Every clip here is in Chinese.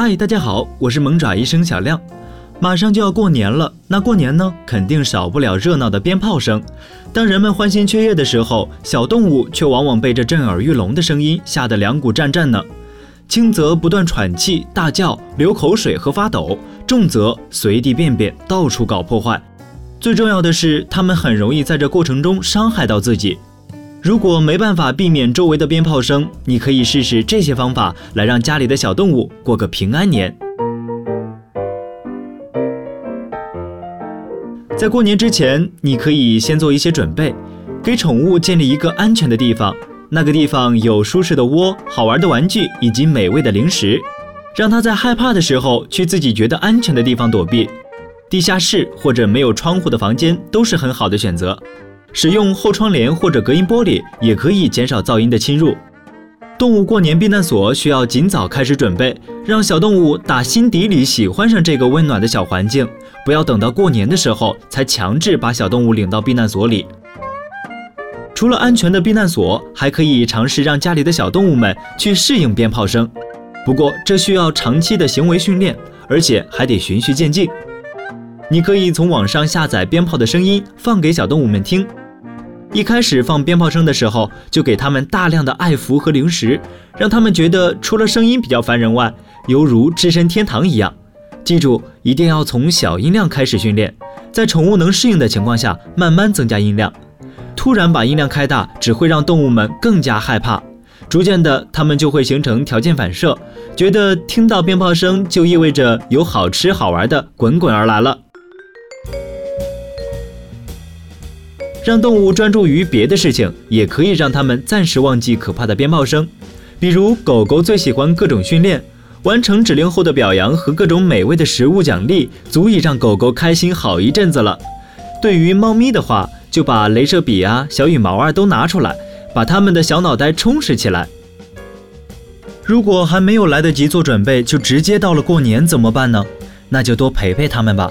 嗨，大家好，我是萌爪医生小亮。马上就要过年了，那过年呢，肯定少不了热闹的鞭炮声。当人们欢欣雀跃的时候，小动物却往往被这震耳欲聋的声音吓得两股战战呢。轻则不断喘气、大叫、流口水和发抖，重则随地便便、到处搞破坏。最重要的是，它们很容易在这过程中伤害到自己。如果没办法避免周围的鞭炮声，你可以试试这些方法来让家里的小动物过个平安年。在过年之前，你可以先做一些准备，给宠物建立一个安全的地方，那个地方有舒适的窝、好玩的玩具以及美味的零食，让它在害怕的时候去自己觉得安全的地方躲避。地下室或者没有窗户的房间都是很好的选择，使用后窗帘或者隔音玻璃也可以减少噪音的侵入。动物过年避难所需要尽早开始准备，让小动物打心底里喜欢上这个温暖的小环境，不要等到过年的时候才强制把小动物领到避难所里。除了安全的避难所，还可以尝试让家里的小动物们去适应鞭炮声，不过这需要长期的行为训练，而且还得循序渐进。你可以从网上下载鞭炮的声音，放给小动物们听。一开始放鞭炮声的时候，就给它们大量的爱抚和零食，让它们觉得除了声音比较烦人外，犹如置身天堂一样。记住，一定要从小音量开始训练，在宠物能适应的情况下，慢慢增加音量。突然把音量开大，只会让动物们更加害怕。逐渐的，它们就会形成条件反射，觉得听到鞭炮声就意味着有好吃好玩的滚滚而来了。让动物专注于别的事情，也可以让它们暂时忘记可怕的鞭炮声。比如，狗狗最喜欢各种训练，完成指令后的表扬和各种美味的食物奖励，足以让狗狗开心好一阵子了。对于猫咪的话，就把镭射笔啊、小羽毛啊都拿出来，把它们的小脑袋充实起来。如果还没有来得及做准备，就直接到了过年怎么办呢？那就多陪陪它们吧。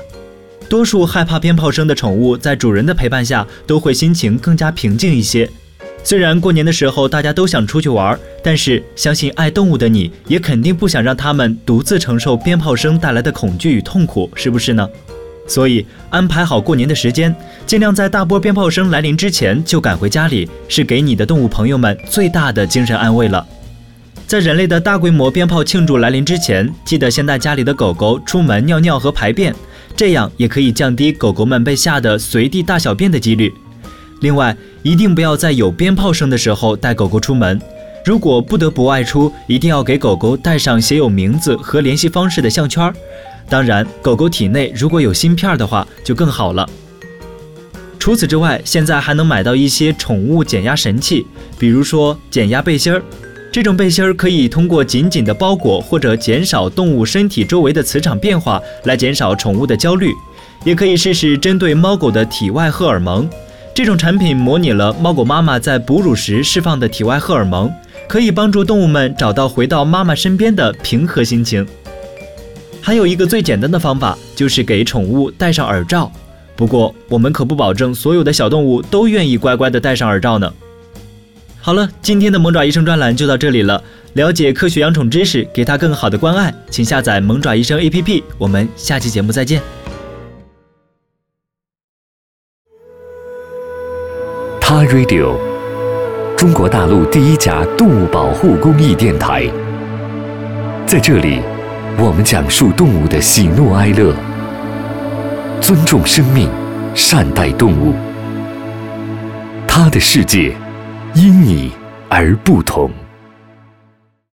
多数害怕鞭炮声的宠物，在主人的陪伴下，都会心情更加平静一些。虽然过年的时候大家都想出去玩，但是相信爱动物的你，也肯定不想让它们独自承受鞭炮声带来的恐惧与痛苦，是不是呢？所以安排好过年的时间，尽量在大波鞭炮声来临之前就赶回家里，是给你的动物朋友们最大的精神安慰了。在人类的大规模鞭炮庆祝来临之前，记得先带家里的狗狗出门尿尿和排便。这样也可以降低狗狗们被吓得随地大小便的几率。另外，一定不要在有鞭炮声的时候带狗狗出门。如果不得不外出，一定要给狗狗带上写有名字和联系方式的项圈。当然，狗狗体内如果有芯片的话，就更好了。除此之外，现在还能买到一些宠物减压神器，比如说减压背心儿。这种背心儿可以通过紧紧的包裹或者减少动物身体周围的磁场变化来减少宠物的焦虑，也可以试试针对猫狗的体外荷尔蒙。这种产品模拟了猫狗妈妈在哺乳时释放的体外荷尔蒙，可以帮助动物们找到回到妈妈身边的平和心情。还有一个最简单的方法，就是给宠物戴上耳罩。不过我们可不保证所有的小动物都愿意乖乖的戴上耳罩呢。好了，今天的萌爪医生专栏就到这里了。了解科学养宠知识，给它更好的关爱，请下载萌爪医生 APP。我们下期节目再见。他 Radio，中国大陆第一家动物保护公益电台。在这里，我们讲述动物的喜怒哀乐，尊重生命，善待动物。他的世界。因你而不同。